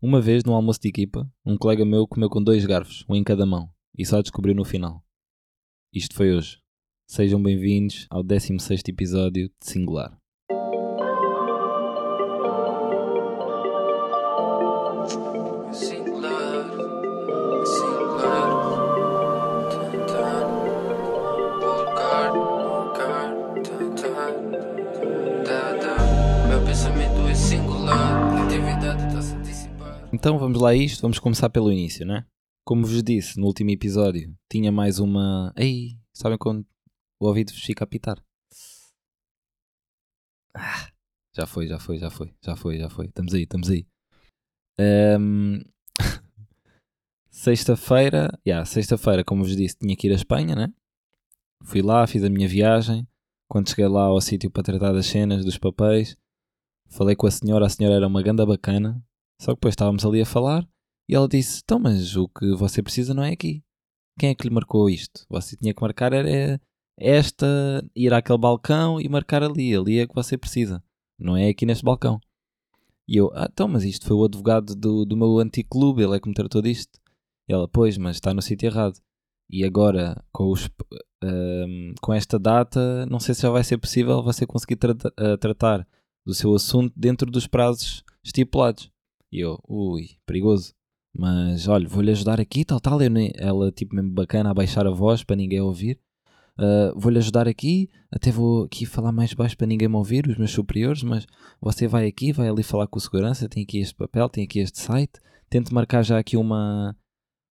Uma vez, num almoço de equipa, um colega meu comeu com dois garfos, um em cada mão, e só descobriu no final. Isto foi hoje. Sejam bem-vindos ao 16 episódio de Singular. Então vamos lá a isto, vamos começar pelo início, né? Como vos disse no último episódio, tinha mais uma. Ei, sabem quando o ouvido fica a apitar? Ah, já foi, já foi, já foi, já foi, já foi. Estamos aí, estamos aí. Ahm, Sexta-feira, yeah, sexta-feira, como vos disse, tinha que ir à Espanha, né? Fui lá, fiz a minha viagem. Quando cheguei lá ao sítio para tratar das cenas, dos papéis, falei com a senhora, a senhora era uma ganda bacana. Só que depois estávamos ali a falar e ela disse: Então, mas o que você precisa não é aqui. Quem é que lhe marcou isto? Você tinha que marcar era esta, ir àquele balcão e marcar ali. Ali é que você precisa. Não é aqui neste balcão. E eu, ah, então, mas isto foi o advogado do, do meu antigo clube, ele é que me tratou disto. E ela, pois, mas está no sítio errado. E agora, com, os, ahm, com esta data, não sei se já vai ser possível você conseguir trata- ah, tratar do seu assunto dentro dos prazos estipulados. E eu, ui, perigoso. Mas olha, vou-lhe ajudar aqui, tal, tal. Eu nem- ela, tipo, mesmo bacana, a baixar a voz para ninguém ouvir. Ah, vou-lhe ajudar aqui, até vou aqui falar mais baixo para ninguém me ouvir, os meus superiores. Mas você vai aqui, vai ali falar com o segurança. Tem aqui este papel, tem aqui este site. Tente marcar já aqui uma.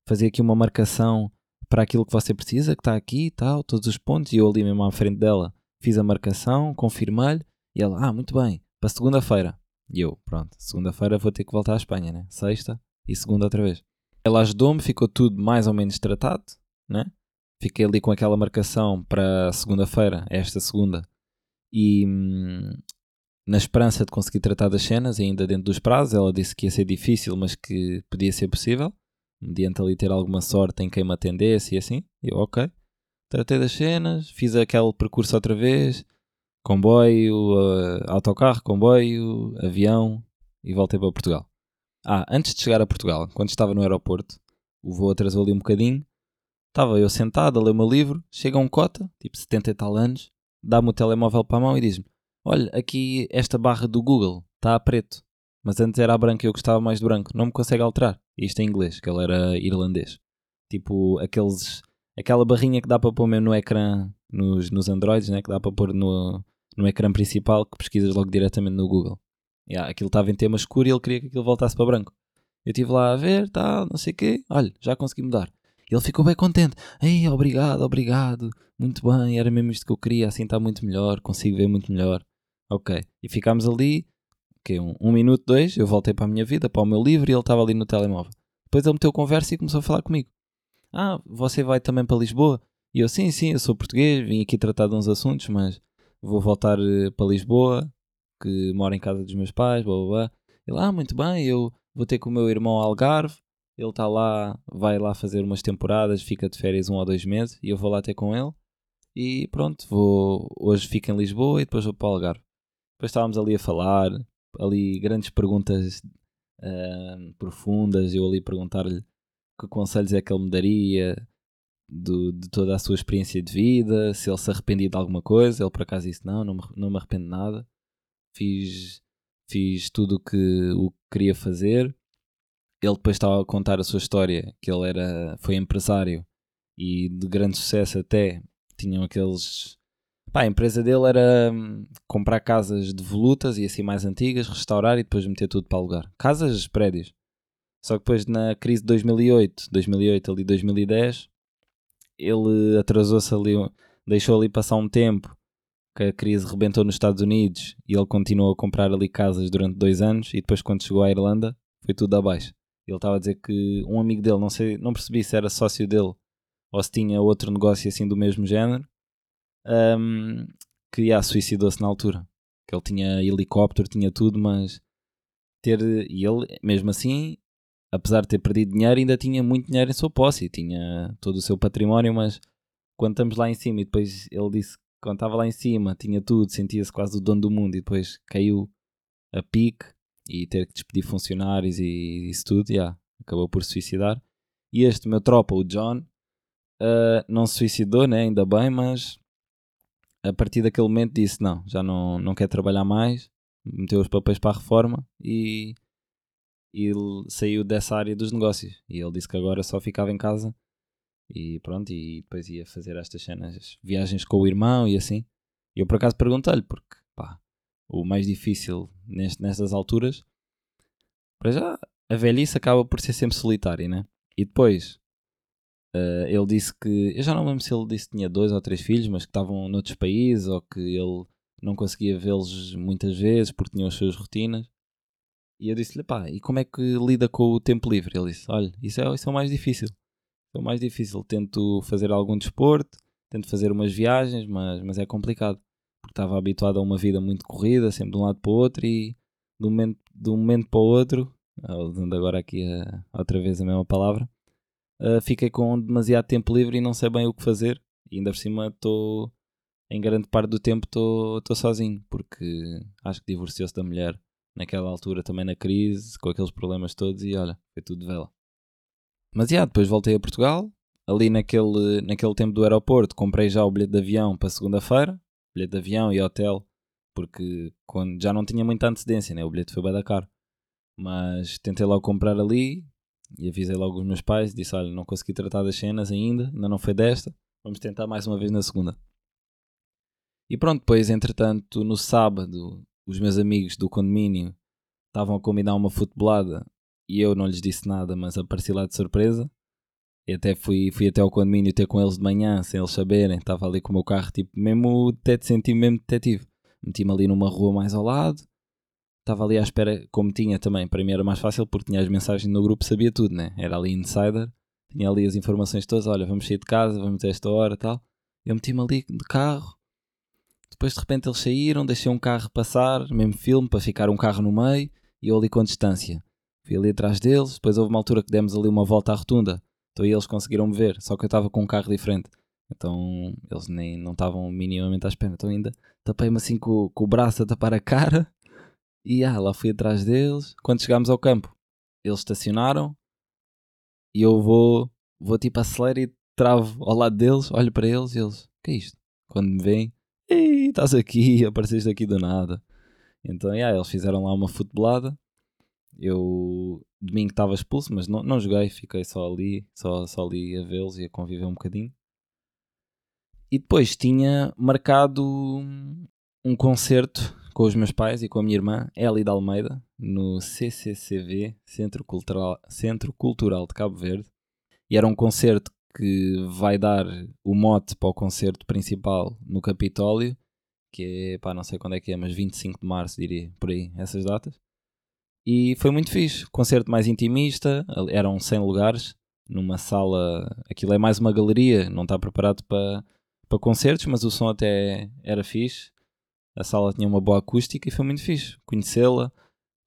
fazer aqui uma marcação para aquilo que você precisa, que está aqui e tal, todos os pontos. E eu ali mesmo à frente dela fiz a marcação, confirmei-lhe. E ela, ah, muito bem, para segunda-feira. E eu, pronto, segunda-feira vou ter que voltar à Espanha, né? Sexta e segunda outra vez. Ela ajudou-me, ficou tudo mais ou menos tratado, né? Fiquei ali com aquela marcação para segunda-feira, esta segunda. E hum, na esperança de conseguir tratar das cenas, ainda dentro dos prazos, ela disse que ia ser difícil, mas que podia ser possível. Mediante ali ter alguma sorte em quem me atendesse e assim. Eu, ok. Tratei das cenas, fiz aquele percurso outra vez, comboio, eh, autocarro, comboio, avião e voltei para Portugal. Ah, antes de chegar a Portugal, quando estava no aeroporto, o voo atrasou ali um bocadinho, estava eu sentado a ler o meu livro, chega um cota, tipo 70 e tal anos, dá-me o telemóvel para a mão e diz-me: Olha, aqui esta barra do Google está a preto, mas antes era a branca e eu gostava mais de branco, não me consegue alterar. Isto em inglês, que ele era irlandês. Tipo, aqueles, aquela barrinha que dá para pôr mesmo no ecrã, nos, nos Androids, né? que dá para pôr no, no ecrã principal, que pesquisas logo diretamente no Google. Yeah, aquilo estava em tema escuro e ele queria que aquilo voltasse para branco. Eu estive lá a ver, tal, não sei o quê. Olha, já consegui mudar. Ele ficou bem contente. Ei, obrigado, obrigado. Muito bem, era mesmo isto que eu queria. Assim está muito melhor, consigo ver muito melhor. Ok. E ficámos ali, okay, um, um minuto, dois. Eu voltei para a minha vida, para o meu livro e ele estava ali no telemóvel. Depois ele meteu conversa e começou a falar comigo. Ah, você vai também para Lisboa? E eu, sim, sim, eu sou português, vim aqui tratar de uns assuntos, mas vou voltar eh, para Lisboa, que moro em casa dos meus pais, blá blá blá. Ele, ah, muito bem, eu vou ter com o meu irmão Algarve, ele está lá, vai lá fazer umas temporadas, fica de férias um ou dois meses, e eu vou lá ter com ele. E pronto, vou, hoje fico em Lisboa e depois vou para o Algarve. Depois estávamos ali a falar, ali grandes perguntas ah, profundas, eu ali perguntar-lhe que conselhos é que ele me daria, do- de toda a sua experiência de vida, se ele se arrependia de alguma coisa. Ele por acaso disse: Não, não me, não me arrependo de nada. Fiz, fiz tudo o que, o que queria fazer. Ele depois estava a contar a sua história, que ele era, foi empresário e de grande sucesso até. Tinham aqueles. Pá, a empresa dele era hum, comprar casas devolutas e assim mais antigas, restaurar e depois meter tudo para alugar. Casas, prédios. Só que depois na crise de 2008, 2008 ali 2010, ele atrasou-se ali, um- deixou ali passar um tempo que a crise rebentou nos Estados Unidos e ele continuou a comprar ali casas durante dois anos e depois quando chegou à Irlanda foi tudo abaixo. Ele estava a dizer que um amigo dele, não sei, não percebi se era sócio dele ou se tinha outro negócio assim do mesmo género, hum, que yeah, suicidou-se na altura. Que ele tinha helicóptero, tinha tudo, mas ter. E ele, mesmo assim, apesar de ter perdido dinheiro, ainda tinha muito dinheiro em sua posse e tinha todo o seu património, mas quando estamos lá em cima e depois ele disse que quando estava lá em cima tinha tudo, sentia-se quase o dono do mundo e depois caiu a pique e ter que despedir funcionários e isso tudo, yeah, acabou por suicidar. E este meu tropa, o John, uh, não se suicidou, né? ainda bem, mas a partir daquele momento disse: Não, já não, não quer trabalhar mais, meteu os papéis para a reforma e, e saiu dessa área dos negócios. E ele disse que agora só ficava em casa e pronto, e depois ia fazer estas cenas, viagens com o irmão e assim. E eu por acaso perguntei-lhe, porque pá, o mais difícil nestas alturas, para já, a velhice acaba por ser sempre solitária, né? E depois, uh, ele disse que, eu já não lembro se ele disse que tinha dois ou três filhos, mas que estavam noutros países ou que ele não conseguia vê-los muitas vezes porque tinham as suas rotinas. E eu disse-lhe, pá, e como é que lida com o tempo livre? Ele disse, olha, isso é, isso é o mais difícil. É o mais difícil. Tento fazer algum desporto, tento fazer umas viagens, mas, mas é complicado. Porque estava habituado a uma vida muito corrida, sempre de um lado para o outro e de um momento, de um momento para o outro usando agora aqui a, outra vez a mesma palavra, uh, fiquei com demasiado tempo livre e não sei bem o que fazer. E ainda por cima estou, em grande parte do tempo, estou sozinho, porque acho que divorciou-se da mulher naquela altura, também na crise, com aqueles problemas todos, e olha, foi tudo de vela. Mas já, depois voltei a Portugal, ali naquele, naquele tempo do aeroporto, comprei já o bilhete de avião para segunda-feira, bilhete de avião e hotel, porque quando, já não tinha muita antecedência, né? o bilhete foi bem da caro. Mas tentei logo comprar ali e avisei logo os meus pais. Disse: Olha, não consegui tratar das cenas ainda, ainda não foi desta. Vamos tentar mais uma vez na segunda. E pronto, depois, entretanto, no sábado, os meus amigos do condomínio estavam a combinar uma futebolada e eu não lhes disse nada, mas apareci lá de surpresa. E até fui, fui até ao condomínio ter com eles de manhã, sem eles saberem. Estava ali com o meu carro, tipo, mesmo detetive, senti mesmo detetive. Meti-me ali numa rua mais ao lado, estava ali à espera, como tinha também, para mim era mais fácil porque tinha as mensagens no grupo, sabia tudo, né? Era ali insider, tinha ali as informações todas, olha, vamos sair de casa, vamos a esta hora tal. Eu meti-me ali de carro, depois de repente eles saíram, deixei um carro passar, mesmo filme, para ficar um carro no meio, e eu ali com distância. Fui ali atrás deles, depois houve uma altura que demos ali uma volta à rotunda, então eles conseguiram me ver, só que eu estava com um carro diferente. Então eles nem não estavam minimamente à espera. Então ainda tapei-me assim com, com o braço a tapar a cara e ah, lá fui atrás deles. Quando chegámos ao campo, eles estacionaram e eu vou, vou tipo acelero e travo ao lado deles, olho para eles e eles, que é isto? Quando me veem, ei, estás aqui, apareceste aqui do nada. Então, yeah, eles fizeram lá uma futebolada. Eu domingo estava expulso, mas não, não joguei, fiquei só ali, só, só ali a vê-los e a conviver um bocadinho. E depois tinha marcado um concerto com os meus pais e com a minha irmã, Eli de Almeida, no CCCV, Centro Cultural, Centro Cultural de Cabo Verde. E era um concerto que vai dar o mote para o concerto principal no Capitólio, que é, pá, não sei quando é que é, mas 25 de março, diria, por aí, essas datas. E foi muito fixe, concerto mais intimista, eram 100 lugares, numa sala, aquilo é mais uma galeria, não está preparado para, para concertos, mas o som até era fixe a sala tinha uma boa acústica e foi muito fixe conhecê-la.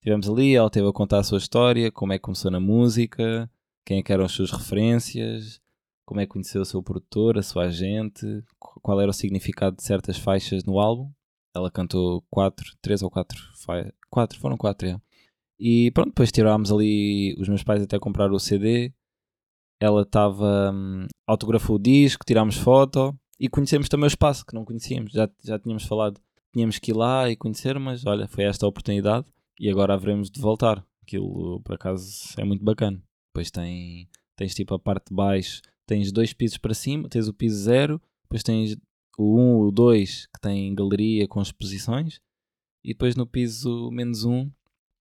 Estivemos ali, ela teve a contar a sua história, como é que começou na música, quem é que eram as suas referências, como é que conheceu o seu produtor, a sua agente, qual era o significado de certas faixas no álbum. Ela cantou quatro, três ou quatro, quatro, foram quatro, é. E pronto, depois tirámos ali, os meus pais até compraram o CD, ela estava, hum, autografou o disco, tirámos foto e conhecemos também o espaço, que não conhecíamos, já, já tínhamos falado tínhamos que ir lá e conhecer, mas olha, foi esta a oportunidade e agora haveremos de voltar. Aquilo por acaso é muito bacana. Depois tem, tens tipo a parte de baixo, tens dois pisos para cima, tens o piso zero, depois tens o 1, um, o 2 que tem galeria com exposições e depois no piso menos 1 um,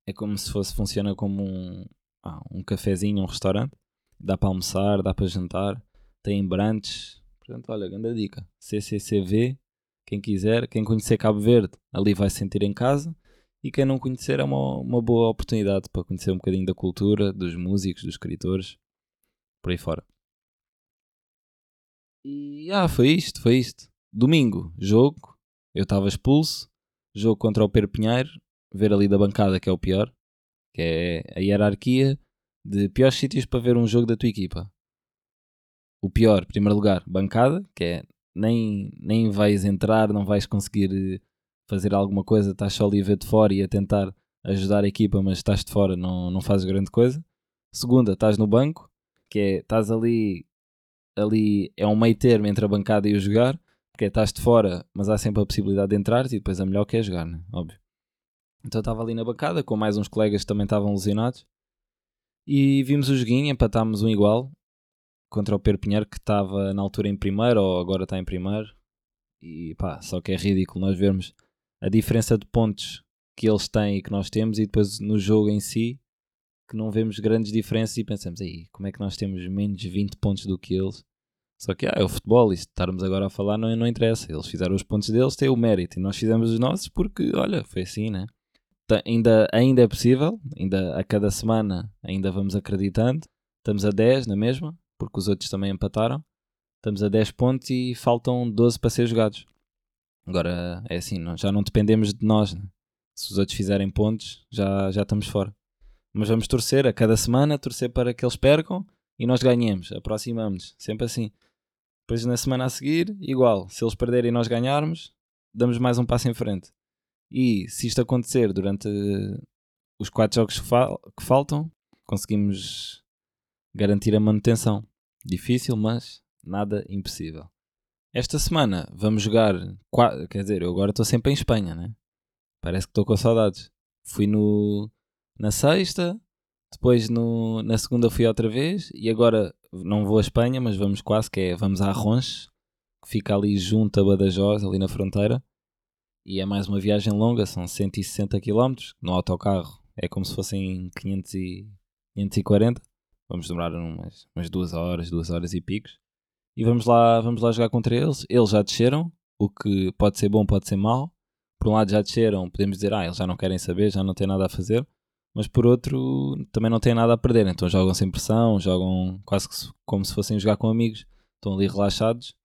é como se fosse, funciona como um, ah, um cafezinho, um restaurante. Dá para almoçar, dá para jantar, tem brunch. Portanto, olha, grande dica. CCCV quem quiser, quem conhecer Cabo Verde, ali vai se sentir em casa. E quem não conhecer é uma, uma boa oportunidade para conhecer um bocadinho da cultura, dos músicos, dos escritores, por aí fora. E ah, foi isto, foi isto. Domingo, jogo, eu estava expulso, jogo contra o Pedro Pinheiro, ver ali da bancada que é o pior, que é a hierarquia de piores sítios para ver um jogo da tua equipa. O pior, primeiro lugar, bancada, que é nem, nem vais entrar, não vais conseguir eh, fazer alguma coisa, estás só ali a ver de fora e a tentar ajudar a equipa, mas estás de fora, não, não fazes grande coisa. Segunda, estás no banco, que é, estás ali, ali é um meio termo entre a bancada e o jogar, porque é, estás de fora, mas há sempre a possibilidade de entrar e depois a melhor que é jogar, né? óbvio. Então estava ali na bancada com mais uns colegas que também estavam lesionados e vimos o joguinho, empatámos um igual contra o Pedro Pinheiro que estava na altura em primeiro ou agora está em primeiro e pá, só que é ridículo nós vermos a diferença de pontos que eles têm e que nós temos e depois no jogo em si que não vemos grandes diferenças e pensamos aí, como é que nós temos menos 20 pontos do que eles? Só que ah, é o futebol, isto estarmos agora a falar não, não interessa. Eles fizeram os pontos deles, têm o mérito e nós fizemos os nossos porque, olha, foi assim, né? Tá, ainda, ainda é possível, ainda a cada semana ainda vamos acreditando. Estamos a 10 na mesma, porque os outros também empataram. Estamos a 10 pontos e faltam 12 para ser jogados. Agora é assim, já não dependemos de nós. Né? Se os outros fizerem pontos, já, já estamos fora. Mas vamos torcer a cada semana, torcer para que eles percam e nós ganhemos, aproximamos-nos, sempre assim. Depois na semana a seguir, igual, se eles perderem e nós ganharmos, damos mais um passo em frente. E se isto acontecer durante os quatro jogos que faltam, conseguimos garantir a manutenção. Difícil, mas nada impossível. Esta semana vamos jogar. Quer dizer, eu agora estou sempre em Espanha, né? Parece que estou com saudades. Fui no, na sexta, depois no, na segunda fui outra vez e agora não vou à Espanha, mas vamos quase, que é vamos a Arronches, que fica ali junto a Badajoz, ali na fronteira. E é mais uma viagem longa, são 160 km. No autocarro é como se fossem 500 e 540. Vamos demorar umas, umas duas horas, duas horas e picos. E vamos lá, vamos lá jogar contra eles. Eles já desceram, o que pode ser bom, pode ser mau. Por um lado já desceram, podemos dizer, ah, eles já não querem saber, já não têm nada a fazer. Mas por outro, também não têm nada a perder. Então jogam sem pressão, jogam quase como se fossem jogar com amigos. Estão ali relaxados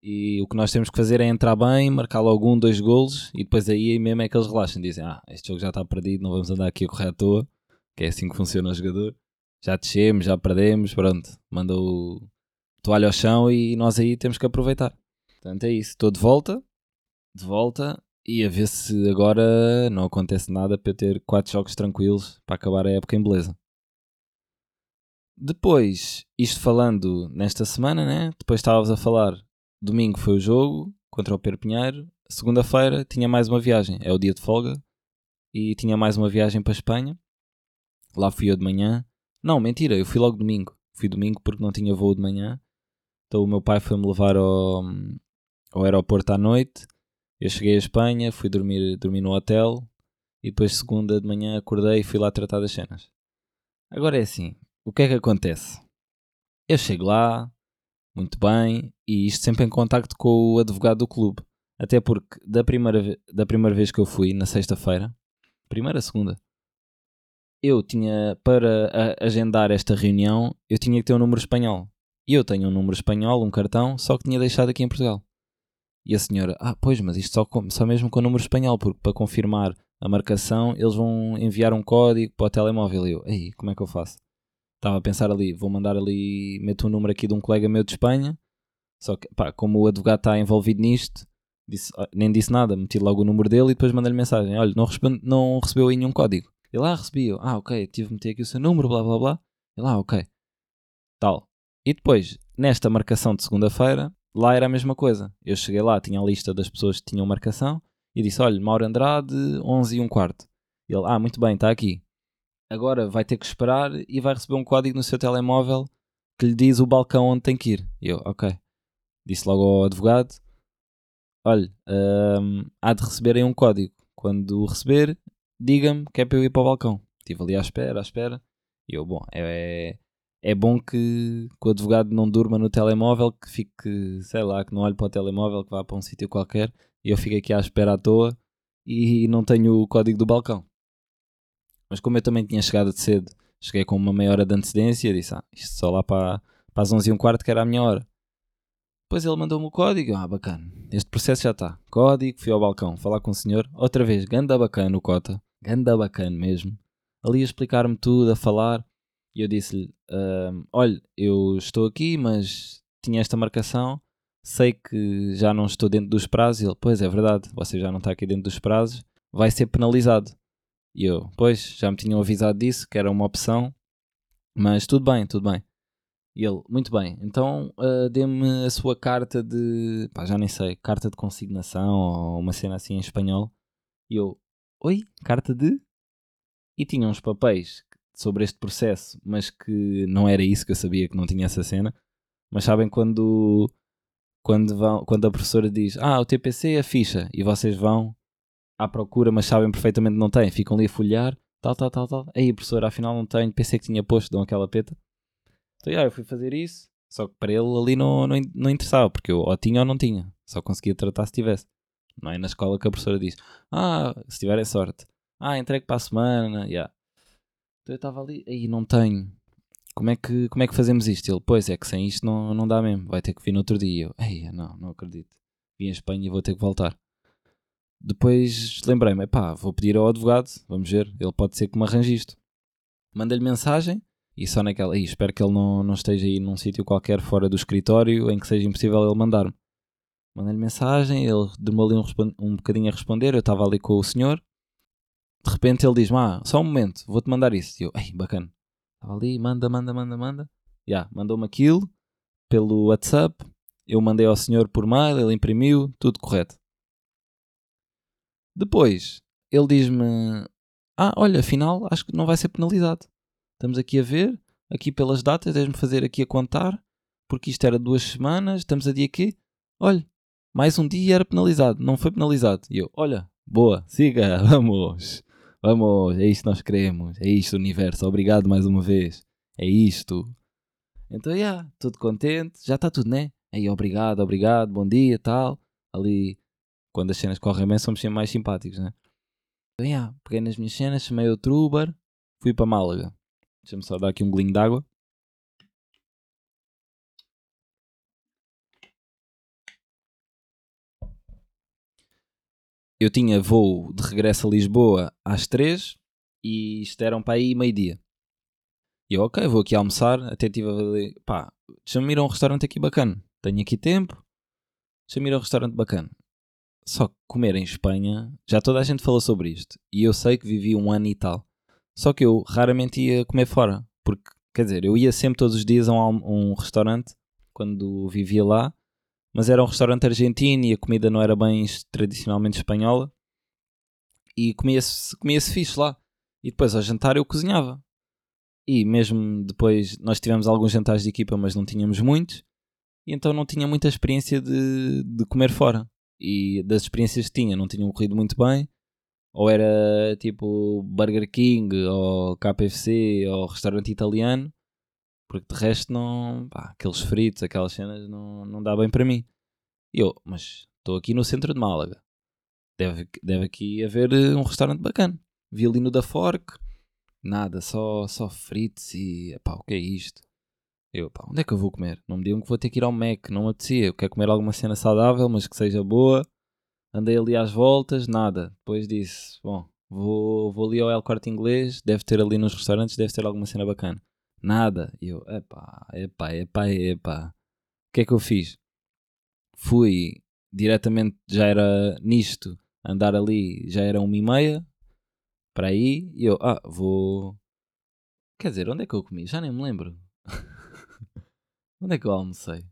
e o que nós temos que fazer é entrar bem, marcar logo um, dois golos e depois aí mesmo é que eles relaxam. Dizem: Ah, este jogo já está perdido, não vamos andar aqui a correr à toa. Que é assim que funciona o jogador. Já descemos, já perdemos, pronto. Manda o toalha ao chão e nós aí temos que aproveitar. Portanto, é isso. Estou de volta, de volta e a ver se agora não acontece nada para eu ter quatro jogos tranquilos para acabar a época em beleza. Depois, isto falando nesta semana, né? Depois estávamos a falar Domingo foi o jogo contra o Pedro Pinheiro. Segunda-feira tinha mais uma viagem, é o dia de folga. E tinha mais uma viagem para a Espanha. Lá fui eu de manhã. Não, mentira, eu fui logo domingo. Fui domingo porque não tinha voo de manhã. Então o meu pai foi-me levar ao, ao aeroporto à noite. Eu cheguei à Espanha, fui dormir, dormir no hotel. E depois, segunda de manhã, acordei e fui lá tratar das cenas. Agora é assim: o que é que acontece? Eu chego lá, muito bem, e isto sempre em contacto com o advogado do clube. Até porque da primeira, da primeira vez que eu fui, na sexta-feira, primeira, segunda, eu tinha, para agendar esta reunião, eu tinha que ter um número espanhol. E eu tenho um número espanhol, um cartão, só que tinha deixado aqui em Portugal. E a senhora, ah, pois, mas isto só, com, só mesmo com o número espanhol, porque para confirmar a marcação eles vão enviar um código para o telemóvel. E eu, ei, como é que eu faço? Estava a pensar ali, vou mandar ali, meto um número aqui de um colega meu de Espanha. Só que, pá, como o advogado está envolvido nisto, disse, ah, nem disse nada, meti logo o número dele e depois mandei-lhe mensagem: olha, não, responde, não recebeu aí nenhum código. Ele, ah, recebi. Eu, ah, ok, tive de meter aqui o seu número, blá blá blá. Ele, ah, ok. Tal. E depois, nesta marcação de segunda-feira, lá era a mesma coisa. Eu cheguei lá, tinha a lista das pessoas que tinham marcação e disse: olha, Mauro Andrade, 11 e um quarto. Ele, ah, muito bem, está aqui agora vai ter que esperar e vai receber um código no seu telemóvel que lhe diz o balcão onde tem que ir. E eu, ok. Disse logo ao advogado: olha, um, há de receberem um código. Quando o receber, diga-me que é para eu ir para o balcão. Estive ali à espera, à espera. E eu, bom, é, é bom que, que o advogado não durma no telemóvel, que fique, sei lá, que não olhe para o telemóvel, que vá para um sítio qualquer e eu fico aqui à espera à toa e não tenho o código do balcão. Mas como eu também tinha chegado de cedo, cheguei com uma meia hora de antecedência, disse, ah, isto só lá para, para as 11 e um quarto que era a minha hora. Depois ele mandou-me o código, ah, bacana, este processo já está. Código, fui ao balcão, falar com o senhor, outra vez, ganda bacana o cota, ganda bacana mesmo. Ali a explicar-me tudo, a falar, e eu disse-lhe, olha, eu estou aqui, mas tinha esta marcação, sei que já não estou dentro dos prazos. E ele, pois é verdade, você já não está aqui dentro dos prazos, vai ser penalizado. E eu, pois, já me tinham avisado disso, que era uma opção, mas tudo bem, tudo bem. E ele, muito bem, então uh, dê-me a sua carta de, pá, já nem sei, carta de consignação ou uma cena assim em espanhol. E eu, oi, carta de? E tinha uns papéis sobre este processo, mas que não era isso que eu sabia que não tinha essa cena. Mas sabem quando quando, vão, quando a professora diz ah, o TPC é a ficha e vocês vão à procura, mas sabem perfeitamente que não têm, ficam ali a folhear, tal, tal, tal, tal. Aí, professora, afinal não tenho, pensei que tinha posto, dão aquela peta. Então, yeah, eu fui fazer isso, só que para ele ali não, não, não interessava, porque eu ou tinha ou não tinha, só conseguia tratar se tivesse. Não é na escola que a professora diz, ah, se tiverem sorte, ah, entregue para a semana, yeah. Então eu estava ali, aí não tenho, como é, que, como é que fazemos isto? Ele, pois é que sem isto não, não dá mesmo, vai ter que vir no outro dia. Eu, não, não acredito. Vim em Espanha e vou ter que voltar. Depois lembrei-me, pá, vou pedir ao advogado, vamos ver, ele pode ser que me arranje isto. Mandei-lhe mensagem e só naquela, aí, espero que ele não, não esteja aí num sítio qualquer fora do escritório em que seja impossível ele mandar-me. Mandei-lhe mensagem, ele demorou ali um, um bocadinho a responder, eu estava ali com o senhor. De repente ele diz-me, ah, só um momento, vou-te mandar isso. E eu, ei, bacana. Estava ali, manda, manda, manda, manda. Já, yeah, mandou-me aquilo pelo WhatsApp. Eu mandei ao senhor por mail, ele imprimiu, tudo correto. Depois, ele diz-me: Ah, olha, afinal, acho que não vai ser penalizado. Estamos aqui a ver, aqui pelas datas, deves-me fazer aqui a contar, porque isto era duas semanas, estamos a dia aqui. Olha, mais um dia era penalizado, não foi penalizado. E eu: Olha, boa, siga, vamos, vamos, é isto que nós queremos, é isto, universo, obrigado mais uma vez, é isto. Então, já, yeah, tudo contente, já está tudo, né? Aí, obrigado, obrigado, bom dia, tal. Ali quando as cenas correm bem, somos sempre mais simpáticos, né? Então, yeah, peguei nas minhas cenas, chamei outro Uber, fui para Málaga. Deixa-me só dar aqui um golinho d'água. Eu tinha voo de regresso a Lisboa às 3 e isto eram para aí meio-dia. E eu, ok, vou aqui almoçar. Até tive a ver, pá, deixa-me ir a um restaurante aqui bacana. Tenho aqui tempo, deixa-me ir a um restaurante bacana. Só que comer em Espanha, já toda a gente falou sobre isto. E eu sei que vivi um ano e tal. Só que eu raramente ia comer fora. Porque, quer dizer, eu ia sempre todos os dias a um, um restaurante quando vivia lá. Mas era um restaurante argentino e a comida não era bem tradicionalmente espanhola. E comia-se comia fixe lá. E depois ao jantar eu cozinhava. E mesmo depois nós tivemos alguns jantares de equipa, mas não tínhamos muitos. E então não tinha muita experiência de, de comer fora e das experiências que tinha não tinham corrido muito bem, ou era tipo Burger King, ou KFC, ou restaurante italiano, porque de resto não. Pá, aqueles fritos, aquelas cenas não, não dá bem para mim. E eu, mas estou aqui no centro de Málaga, deve, deve aqui haver eh, um restaurante bacana. Vi ali no da Fork, nada, só, só fritos e. pá, o que é isto? Eu, pá, onde é que eu vou comer? Não me digam que vou ter que ir ao Mac, não me apetecia. Eu quero comer alguma cena saudável, mas que seja boa. Andei ali às voltas, nada. Depois disse, bom, vou, vou ali ao El Corte Inglês, deve ter ali nos restaurantes, deve ter alguma cena bacana. Nada. E eu, epá, epá, epá, epá. O que é que eu fiz? Fui diretamente, já era nisto, andar ali, já era uma e meia, para aí, e eu, ah, vou... Quer dizer, onde é que eu comi? Já nem me lembro. Onde é que eu almocei?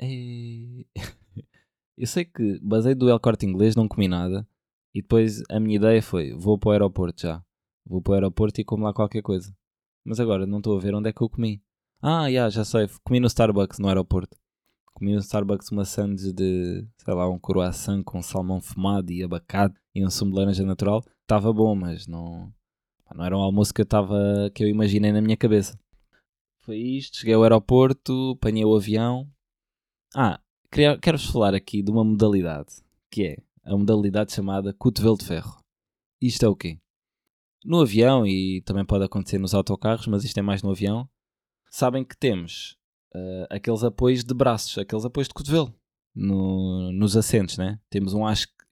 E... eu sei que basei do El Corte Inglês, não comi nada. E depois a minha ideia foi: vou para o aeroporto já. Vou para o aeroporto e como lá qualquer coisa. Mas agora não estou a ver onde é que eu comi. Ah, yeah, já sei. Comi no Starbucks no aeroporto. Comi no Starbucks uma sandes de, sei lá, um croissant com salmão fumado e abacate e um sumo de laranja natural. Estava bom, mas não, não era um almoço que eu, tava, que eu imaginei na minha cabeça. Foi isto, cheguei ao aeroporto, apanhei o avião. Ah, quero-vos falar aqui de uma modalidade, que é a modalidade chamada cotovelo de ferro. Isto é o quê? No avião, e também pode acontecer nos autocarros, mas isto é mais no avião, sabem que temos uh, aqueles apoios de braços, aqueles apoios de cotovelo no, nos assentos, né? Temos um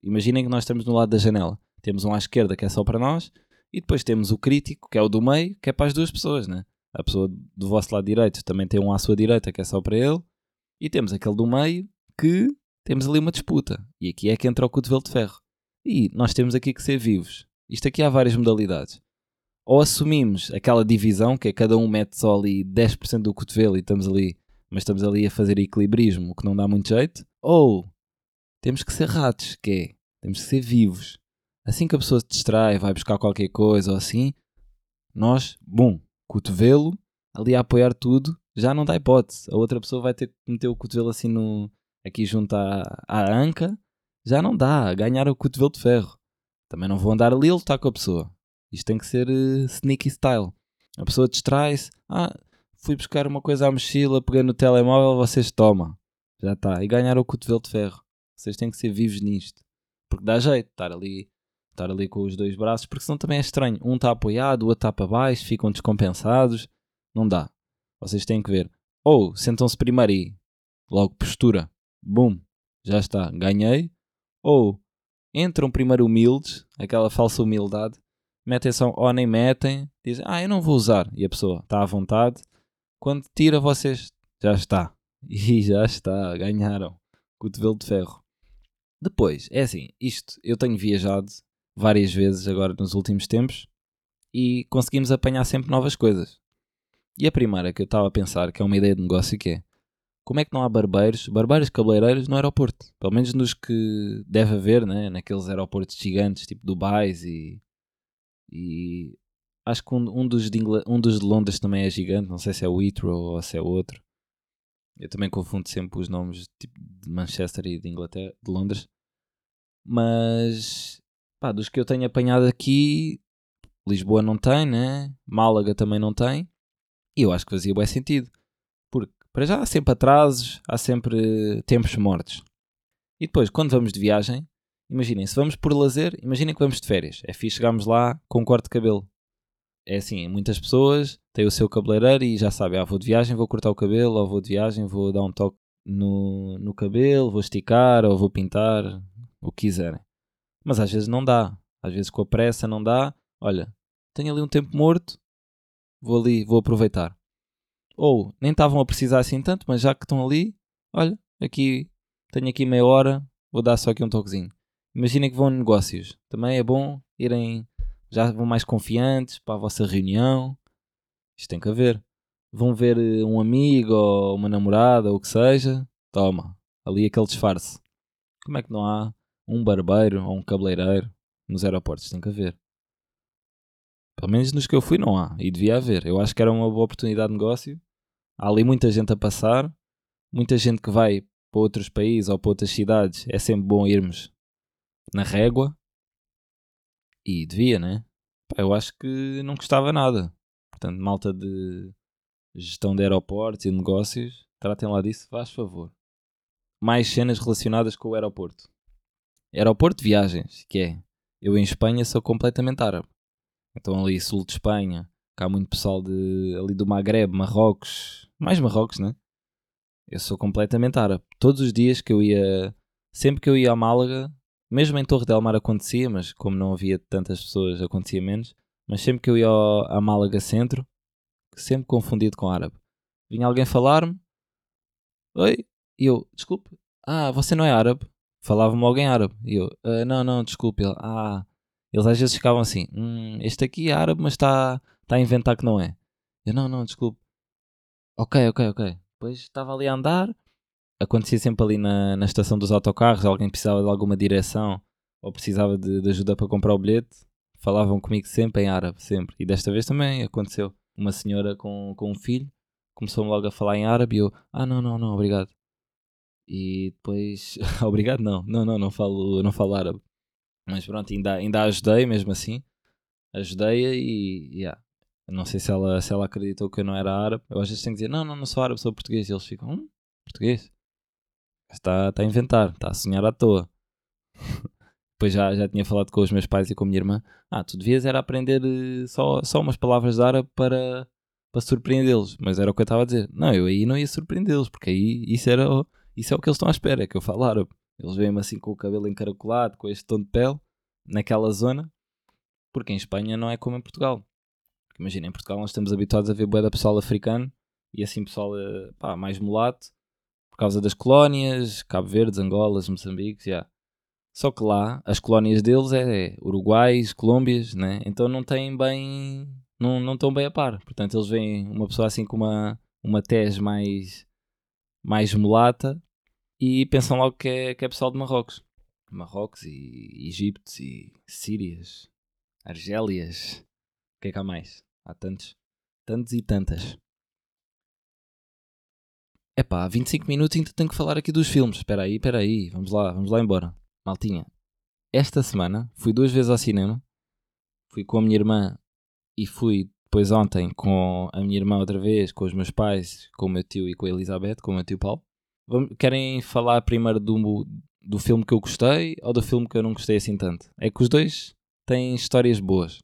Imaginem que nós estamos no lado da janela. Temos um à esquerda que é só para nós, e depois temos o crítico, que é o do meio, que é para as duas pessoas, né? a pessoa do vosso lado direito também tem um à sua direita que é só para ele, e temos aquele do meio que temos ali uma disputa, e aqui é que entra o cotovelo de ferro. E nós temos aqui que ser vivos. Isto aqui há várias modalidades. Ou assumimos aquela divisão, que é cada um mete só ali 10% do cotovelo e estamos ali, mas estamos ali a fazer equilibrismo, o que não dá muito jeito. Ou temos que ser ratos, que é, temos que ser vivos. Assim que a pessoa se distrai, vai buscar qualquer coisa ou assim, nós, bum, cotovelo, ali a apoiar tudo, já não dá hipótese. A outra pessoa vai ter que meter o cotovelo assim no, aqui junto à, à anca, já não dá, ganhar o cotovelo de ferro. Também não vou andar ali a lutar com a pessoa. Isto tem que ser uh, sneaky style. A pessoa distrai-se, ah, fui buscar uma coisa à mochila, peguei no telemóvel, vocês tomam. Já está. E ganhar o cotovelo de ferro. Vocês têm que ser vivos nisto. Porque dá jeito estar ali, estar ali com os dois braços, porque senão também é estranho. Um está apoiado, o outro está para baixo, ficam descompensados. Não dá. Vocês têm que ver. Ou sentam-se primeiro e logo postura. Bum, já está, ganhei. Ou entram primeiro humildes, aquela falsa humildade, metem só, ou nem metem, dizem, ah, eu não vou usar. E a pessoa está à vontade. Quando tira, vocês, já está. E já está, ganharam. Cotovelo de ferro. Depois, é assim, isto, eu tenho viajado várias vezes agora nos últimos tempos e conseguimos apanhar sempre novas coisas. E a primeira que eu estava a pensar, que é uma ideia de negócio, que é como é que não há barbeiros, barbeiros cabeleireiros no aeroporto? Pelo menos nos que deve haver, né? naqueles aeroportos gigantes, tipo Dubai e, e acho que um, um, dos de Ingl... um dos de Londres também é gigante, não sei se é o Heathrow ou se é outro. Eu também confundo sempre os nomes tipo, de Manchester e de Inglaterra, de Londres. Mas pá, dos que eu tenho apanhado aqui, Lisboa não tem, né? Málaga também não tem. E eu acho que fazia bem sentido. Porque para já há sempre atrasos, há sempre tempos mortos. E depois, quando vamos de viagem, imaginem, se vamos por lazer, imaginem que vamos de férias. É fixe chegarmos lá com um corte de cabelo. É assim, muitas pessoas têm o seu cabeleireiro e já sabem, ah, vou de viagem, vou cortar o cabelo, ou vou de viagem, vou dar um toque no, no cabelo, vou esticar, ou vou pintar, o que quiserem. Mas às vezes não dá. Às vezes com a pressa não dá. Olha, tenho ali um tempo morto, vou ali, vou aproveitar. Ou nem estavam a precisar assim tanto, mas já que estão ali, olha, aqui tenho aqui meia hora, vou dar só aqui um toquezinho. Imaginem que vão negócios. Também é bom irem, já vão mais confiantes para a vossa reunião. Isto tem que haver. Vão ver eh, um amigo ou uma namorada ou o que seja. Toma, ali aquele disfarce. Como é que não há um barbeiro ou um cabeleireiro nos aeroportos. Tem que haver. Pelo menos nos que eu fui não há. E devia haver. Eu acho que era uma boa oportunidade de negócio. Há ali muita gente a passar. Muita gente que vai para outros países ou para outras cidades. É sempre bom irmos na régua. E devia, né? Eu acho que não custava nada. Portanto, malta de gestão de aeroportos e negócios, tratem lá disso, faz favor. Mais cenas relacionadas com o aeroporto. Aeroporto de viagens, que é, eu em Espanha sou completamente árabe. Então ali sul de Espanha, cá há muito pessoal de, ali do Magreb, Marrocos, mais Marrocos, né? Eu sou completamente árabe. Todos os dias que eu ia, sempre que eu ia a Málaga, mesmo em Torre del Mar acontecia, mas como não havia tantas pessoas acontecia menos, mas sempre que eu ia a Málaga Centro, sempre confundido com árabe. Vinha alguém falar-me, oi, e eu, desculpe, ah, você não é árabe? falava-me alguém árabe. E eu, ah, não, não, desculpe. Ah, eles às vezes ficavam assim, hum, este aqui é árabe, mas está tá a inventar que não é. Eu, não, não, desculpe. Ok, ok, ok. Depois estava ali a andar, acontecia sempre ali na, na estação dos autocarros, alguém precisava de alguma direção ou precisava de, de ajuda para comprar o bilhete, falavam comigo sempre em árabe, sempre. E desta vez também aconteceu. Uma senhora com, com um filho começou-me logo a falar em árabe e eu, ah, não, não, não, obrigado. E depois, obrigado, não, não, não, não falo, não falo árabe. Mas pronto, ainda, ainda ajudei mesmo assim. Ajudei-a e, yeah. não sei se ela, se ela acreditou que eu não era árabe. Eu às vezes tenho que dizer, não, não, não sou árabe, sou português. E eles ficam, hum, português? Está, está a inventar, está a sonhar à toa. Depois já, já tinha falado com os meus pais e com a minha irmã. Ah, tu devias era aprender eh, só, só umas palavras de árabe para, para surpreendê-los. Mas era o que eu estava a dizer. Não, eu aí não ia surpreendê-los, porque aí isso era isso é o que eles estão à espera, é que eu falo árabe. Eles veem-me assim com o cabelo encaracolado, com este tom de pele, naquela zona, porque em Espanha não é como em Portugal. Imagina, em Portugal nós estamos habituados a ver boa da pessoal africano e assim pessoal eh, pá, mais mulato, por causa das colónias, Cabo Verdes, Angolas, Moçambique, já. Só que lá, as colónias deles é Uruguais, Colômbias, né? Então não têm bem. Não, não estão bem a par. Portanto, eles veem uma pessoa assim com uma, uma tez mais, mais mulata e pensam logo que é, que é pessoal de Marrocos. Marrocos e Egito e Sírias, Argélias. O que é que há mais? Há tantos. Tantos e tantas. Epá, 25 minutos ainda tenho que falar aqui dos filmes. Espera aí, espera aí. Vamos lá, vamos lá embora. Maltinha. Esta semana fui duas vezes ao cinema. Fui com a minha irmã e fui depois ontem com a minha irmã outra vez, com os meus pais, com o meu tio e com a Elizabeth, com o meu tio Paulo. Querem falar primeiro do, do filme que eu gostei ou do filme que eu não gostei assim tanto? É que os dois têm histórias boas.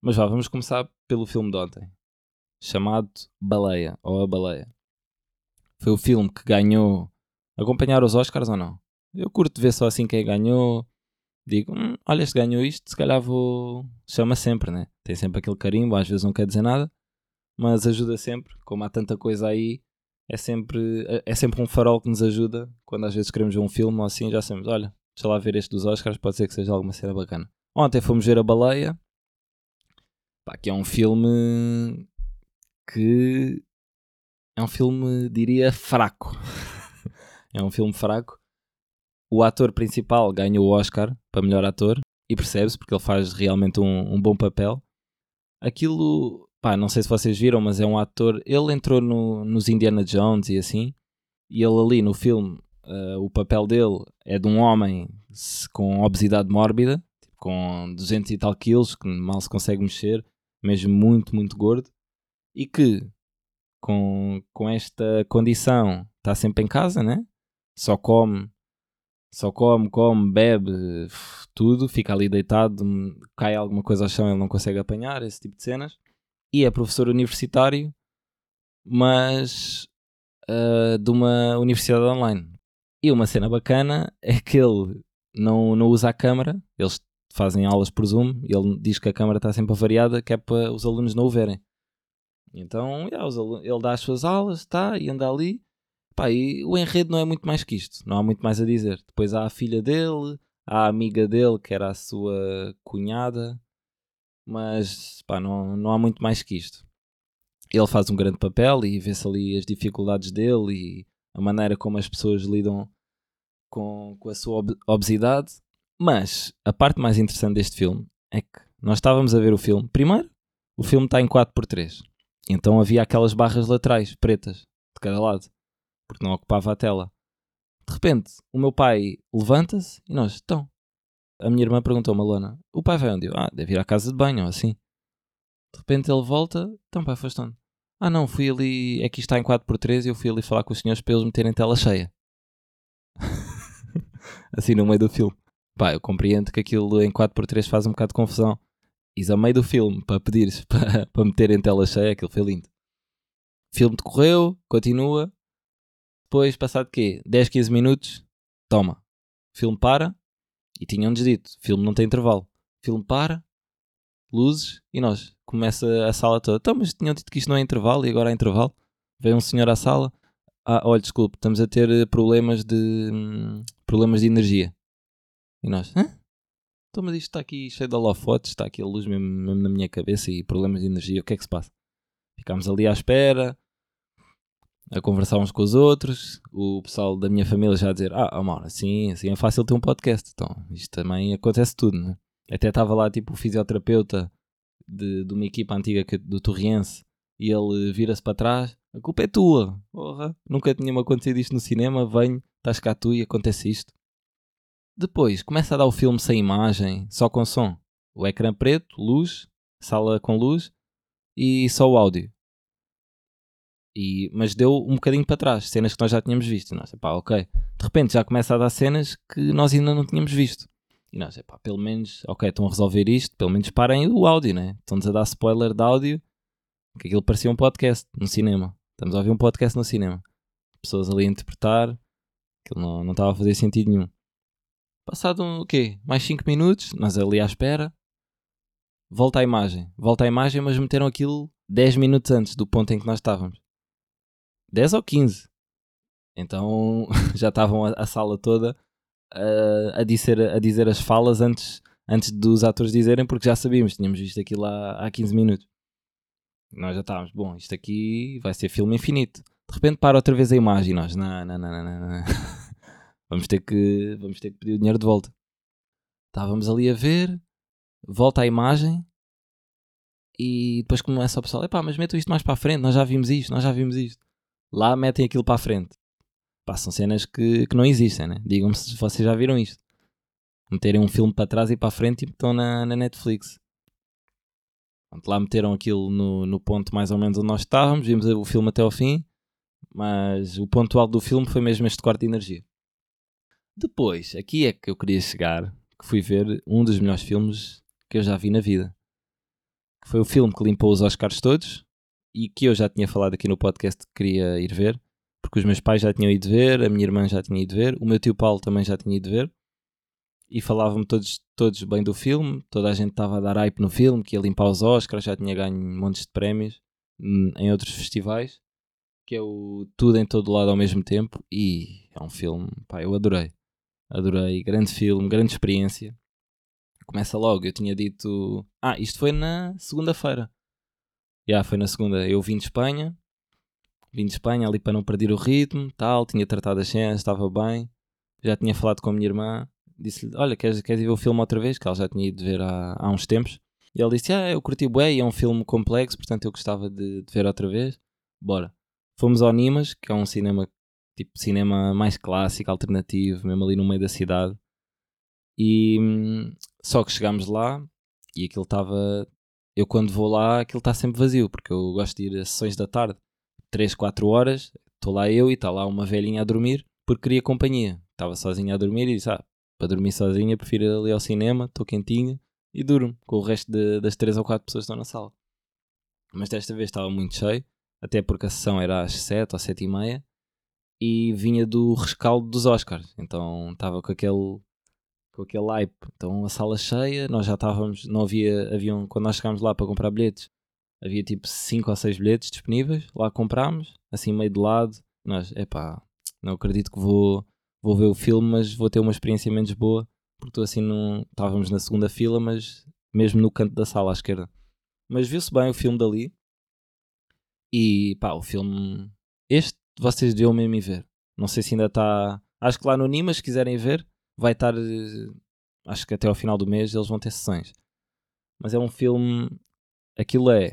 Mas vá, vamos começar pelo filme de ontem. Chamado Baleia, ou A Baleia. Foi o filme que ganhou. Acompanhar os Oscars ou não? Eu curto ver só assim quem ganhou. Digo, hum, olha, se ganhou isto, se calhar vou. Chama sempre, né? Tem sempre aquele carimbo, às vezes não quer dizer nada, mas ajuda sempre. Como há tanta coisa aí, é sempre, é sempre um farol que nos ajuda. Quando às vezes queremos ver um filme ou assim, já sabemos, olha, deixa lá ver este dos Oscars, pode ser que seja alguma cena bacana. Ontem fomos ver A Baleia, pá, que é um filme que é um filme, diria, fraco. é um filme fraco. O ator principal ganhou o Oscar para melhor ator e percebe-se porque ele faz realmente um, um, bom papel. Aquilo, pá, não sei se vocês viram, mas é um ator. Ele entrou no, nos Indiana Jones e assim, e ele ali no filme, uh, o papel dele é de um homem com obesidade mórbida, tipo, com 200 e tal quilos, que mal se consegue mexer, mesmo muito, muito gordo, e que com, com esta condição está sempre em casa, né? Só come, só come, come, bebe, tudo, fica ali deitado, cai alguma coisa ao chão, ele não consegue apanhar, esse tipo de cenas. E é professor universitário, mas uh, de uma universidade online. E uma cena bacana é que ele não, não usa a câmera, eles fazem aulas por Zoom, e ele diz que a câmera está sempre avariada, que é para os alunos não o verem. Então, yeah, ele dá as suas aulas, está, e anda ali. Pá, e o enredo não é muito mais que isto, não há muito mais a dizer. Depois há a filha dele, há a amiga dele, que era a sua cunhada, mas pá, não, não há muito mais que isto. Ele faz um grande papel e vê-se ali as dificuldades dele e a maneira como as pessoas lidam com, com a sua ob obesidade. Mas a parte mais interessante deste filme é que nós estávamos a ver o filme. Primeiro, o filme está em 4x3. Então havia aquelas barras laterais pretas de cada lado, porque não ocupava a tela. De repente, o meu pai levanta-se e nós, então. A minha irmã perguntou-me, Lona, o pai vai onde? Eu, ah, deve ir à casa de banho ou assim. De repente ele volta, então pai, foste onde? Ah não, fui ali, aqui está em 4x3 e eu fui ali falar com os senhores para eles meterem tela cheia. assim no meio do filme. Pá, eu compreendo que aquilo em 4x3 faz um bocado de confusão ires a meio do filme para pedir para, para meter em tela cheia, aquilo foi lindo. Filme decorreu, continua. Depois, passado quê? 10, 15 minutos, toma. Filme para e tinham-nos dito: filme não tem intervalo. Filme para, luzes e nós. Começa a sala toda. Então, mas tinham dito que isto não é intervalo e agora é intervalo. Vem um senhor à sala. Ah, olha, desculpe, estamos a ter eh, problemas de hum, problemas de energia. E nós, hã? Então, mas isto está aqui cheio de holofotes, está aqui a luz mesmo, mesmo, na minha cabeça e problemas de energia, o que é que se passa? Ficámos ali à espera, a conversar uns com os outros, o pessoal da minha família já a dizer, ah, amor, assim, assim é fácil ter um podcast, então isto também acontece tudo, né? Até estava lá tipo o fisioterapeuta de, de uma equipa antiga que, do Torriense e ele vira-se para trás, a culpa é tua, porra, nunca tinha-me acontecido isto no cinema, venho, estás cá tu e acontece isto. Depois começa a dar o filme sem imagem, só com som. O ecrã preto, luz, sala com luz e só o áudio. E, mas deu um bocadinho para trás, cenas que nós já tínhamos visto. E nós, pá, ok. De repente já começa a dar cenas que nós ainda não tínhamos visto. E nós, pá, pelo menos, ok, estão a resolver isto, pelo menos parem o áudio, né? Estão-nos a dar spoiler de áudio, que aquilo parecia um podcast no cinema. Estamos a ouvir um podcast no cinema. Pessoas ali a interpretar, aquilo não, não estava a fazer sentido nenhum. Passado um, o quê? Mais 5 minutos, nós ali à espera. Volta à imagem. Volta à imagem, mas meteram aquilo 10 minutos antes do ponto em que nós estávamos. 10 ou 15. Então já estavam a, a sala toda a, a, dizer, a dizer as falas antes, antes dos atores dizerem, porque já sabíamos, tínhamos visto aquilo há, há 15 minutos. Nós já estávamos, bom, isto aqui vai ser filme infinito. De repente para outra vez a imagem nós, não, não, não, não, não, não. vamos, ter que, vamos ter que pedir o dinheiro de volta. Estávamos ali a ver, volta a imagem e depois começa o pessoal, epá, mas metam isto mais para a frente, nós já vimos isto, nós já vimos isto. Lá metem aquilo para a frente. Passam cenas que, que não existem, né? Digam-me se vocês já viram isto. Meterem um filme para trás e para a frente e estão na, na Netflix. Pronto, lá meteram aquilo no, no ponto mais ou menos onde nós estávamos, vimos o filme até ao fim, mas o ponto alto do filme foi mesmo este corte de energia. Depois, aqui é que eu queria chegar, que fui ver um dos melhores filmes que eu já vi na vida. Foi o filme que limpou os Oscars todos e que eu já tinha falado aqui no podcast que queria ir ver, porque os meus pais já tinham ido ver, a minha irmã já tinha ido ver, o meu tio Paulo também já tinha ido ver e falavam-me todos, todos bem do filme, toda a gente estava a dar hype no filme, que ia limpar os Oscars, já tinha ganho montes de prémios hum, em outros festivais, que é o Tudo em Todo Lado ao mesmo tempo, e é um filme, pá, eu adorei. Adorei, grande filme, grande experiência. Começa logo, eu tinha dito. Ah, isto foi na segunda-feira. Já, foi na segunda. Eu vim de Espanha, vim de Espanha ali para não perder o ritmo, tal, tinha tratado as cenas, estava bem. Já tinha falado com a minha irmã, disse-lhe, olha, queres, queres ver o filme outra vez? Que ela já tinha ido ver há, há uns tempos. E ele disse, ah, eu curti bué, é um filme complexo, portanto eu gostava de, de, ver outra vez. Bora. Fomos ao Nimas, que é um cinema, tipo cinema mais clássico, alternativo, mesmo ali no meio da cidade. E hum, só que chegámos lá e aquilo estava... Eu quando vou lá, aquilo está sempre vazio, porque eu gosto de ir a sessões da tarde. 3, 4 horas, estou lá eu e está lá uma velhinha a dormir, porque queria companhia. Estava sozinha a dormir e disse, ah, para dormir sozinha, prefiro ir ali ao cinema, estou quentinho e durmo com o resto de, das três ou quatro pessoas que estão na sala. Mas desta vez estava muito cheio, até porque a sessão era às sete ou sete e meia e vinha do rescaldo dos Oscars, então estava com aquele com aquele hype. Então a sala cheia, nós já estávamos, não havia avião, quando nós chegámos lá para comprar bilhetes, havia tipo 5 ou 6 bilhetes disponíveis, lá comprámos, assim meio de lado, nós, epá, não acredito que vou vou ver o filme, mas vou ter uma experiência menos boa, porque estou assim num. Estávamos na segunda fila, mas mesmo no canto da sala à esquerda. Mas viu-se bem o filme dali. E pá, o filme. Este vocês deviam mesmo ir ver. Não sei se ainda está. Acho que lá no Nima, se quiserem ver, vai estar. Acho que até ao final do mês eles vão ter sessões. Mas é um filme. Aquilo é.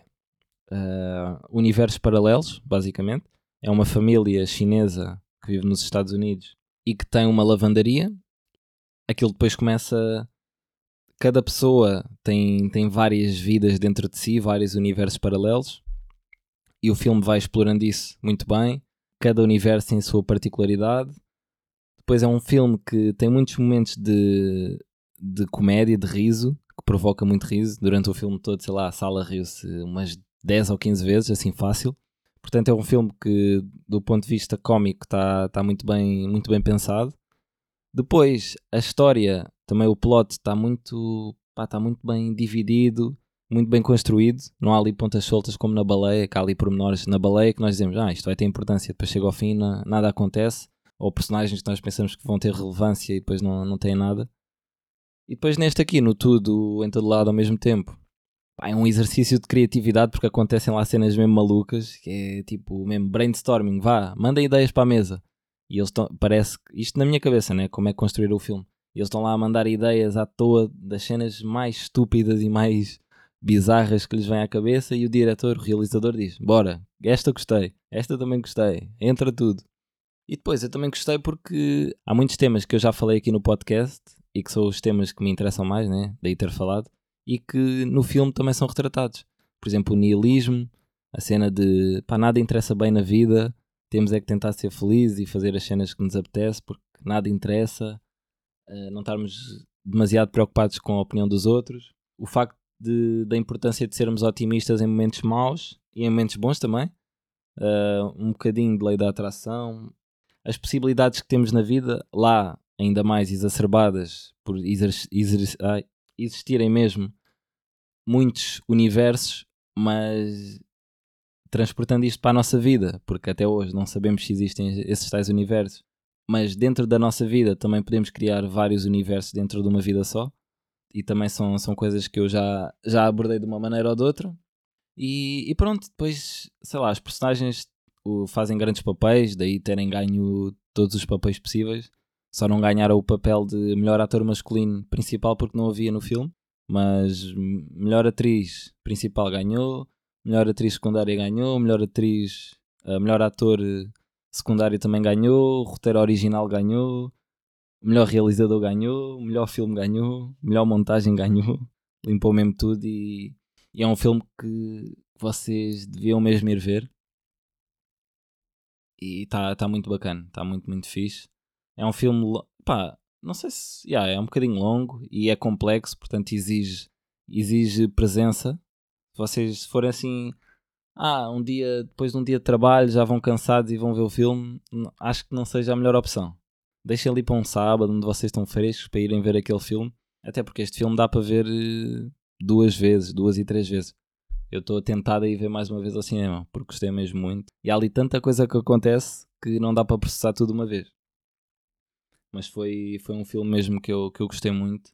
Uh, universos paralelos, basicamente. É uma família chinesa que vive nos Estados Unidos e que tem uma lavandaria, aquilo depois começa. Cada pessoa tem, tem várias vidas dentro de si, vários universos paralelos, e o filme vai explorando isso muito bem. Cada universo tem sua particularidade. Depois é um filme que tem muitos momentos de, de comédia, de riso, que provoca muito riso. Durante o filme todo, sei lá, a sala riu-se umas 10 ou 15 vezes, assim fácil. Portanto, é um filme que, do ponto de vista cómico, está tá muito, bem, muito bem pensado. Depois, a história, também o plot está muito, tá muito bem dividido, muito bem construído. Não há ali pontas soltas como na baleia, que há ali pormenores na baleia que nós dizemos, ah, isto vai ter importância, depois chega ao fim, nada acontece. Ou personagens que nós pensamos que vão ter relevância e depois não, não têm nada. E depois neste aqui, no tudo em todo lado ao mesmo tempo, é um exercício de criatividade porque acontecem lá cenas mesmo malucas, que é tipo mesmo brainstorming, vá, manda ideias para a mesa. E eles estão, parece, isto na minha cabeça, né? Como é construir o filme. E eles estão lá a mandar ideias à toa das cenas mais estúpidas e mais bizarras que lhes vêm à cabeça e o diretor, o realizador diz, bora, esta gostei, esta também gostei, entra tudo. E depois eu também gostei porque há muitos temas que eu já falei aqui no podcast e que são os temas que me interessam mais, né? Daí ter falado e que no filme também são retratados. Por exemplo, o nihilismo, a cena de pá, nada interessa bem na vida, temos é que tentar ser felizes e fazer as cenas que nos apetece porque nada interessa, uh, não estarmos demasiado preocupados com a opinião dos outros. O facto de, da importância de sermos otimistas em momentos maus e em momentos bons também. Uh, um bocadinho de lei da atração. As possibilidades que temos na vida, lá ainda mais exacerbadas por ai, existirem mesmo muitos universos, mas transportando isto para a nossa vida, porque até hoje não sabemos se existem esses tais universos, mas dentro da nossa vida também podemos criar vários universos dentro de uma vida só. E também são, são coisas que eu já, já abordei de uma maneira ou de outra. E, e pronto, depois, sei lá, as personagens o, fazem grandes papéis, daí terem ganho todos os papéis possíveis. Só não ganharam o papel de melhor ator masculino principal porque não havia no filme. Mas melhor atriz principal ganhou, melhor atriz secundária ganhou, melhor atriz, uh, melhor ator secundário também ganhou, roteiro original ganhou, melhor realizador ganhou, melhor filme ganhou, melhor montagem ganhou, limpou mesmo tudo e, e é um filme que vocês deviam mesmo ir ver. E está tá muito bacana, está muito, muito fixe. É um filme, pá, não sei se. Yeah, é um bocadinho longo e é complexo, portanto exige, exige presença. Se vocês forem assim. Ah, um dia, depois de um dia de trabalho, já vão cansados e vão ver o filme, acho que não seja a melhor opção. Deixem ali para um sábado, onde vocês estão frescos, para irem ver aquele filme. Até porque este filme dá para ver eh, duas vezes, duas e três vezes. Eu estou tentado a ir ver mais uma vez ao cinema, porque gostei mesmo muito. E há ali tanta coisa que acontece que não dá para processar tudo uma vez mas foi, foi um filme mesmo que eu, que eu gostei muito.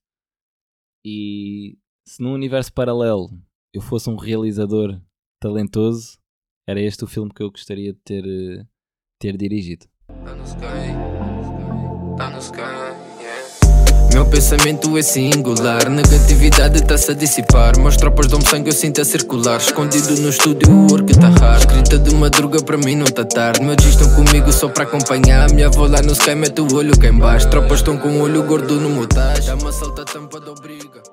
E se num universo paralelo eu fosse um realizador talentoso, era este o filme que eu gostaria de ter, ter dirigido. Tá no sky, tá no sky. Meu pensamento é singular, negatividade está-se a dissipar. Meus tropas dão-me sangue, eu sinto a circular. Escondido no estúdio, o work está raro. Escrita de madruga, para mim não tá tarde. Meus dias estão comigo só para acompanhar. Minha avó lá no sky mete o olho cá embaixo. Tropas estão com o olho gordo no motage. Dá uma salta tampa da obriga.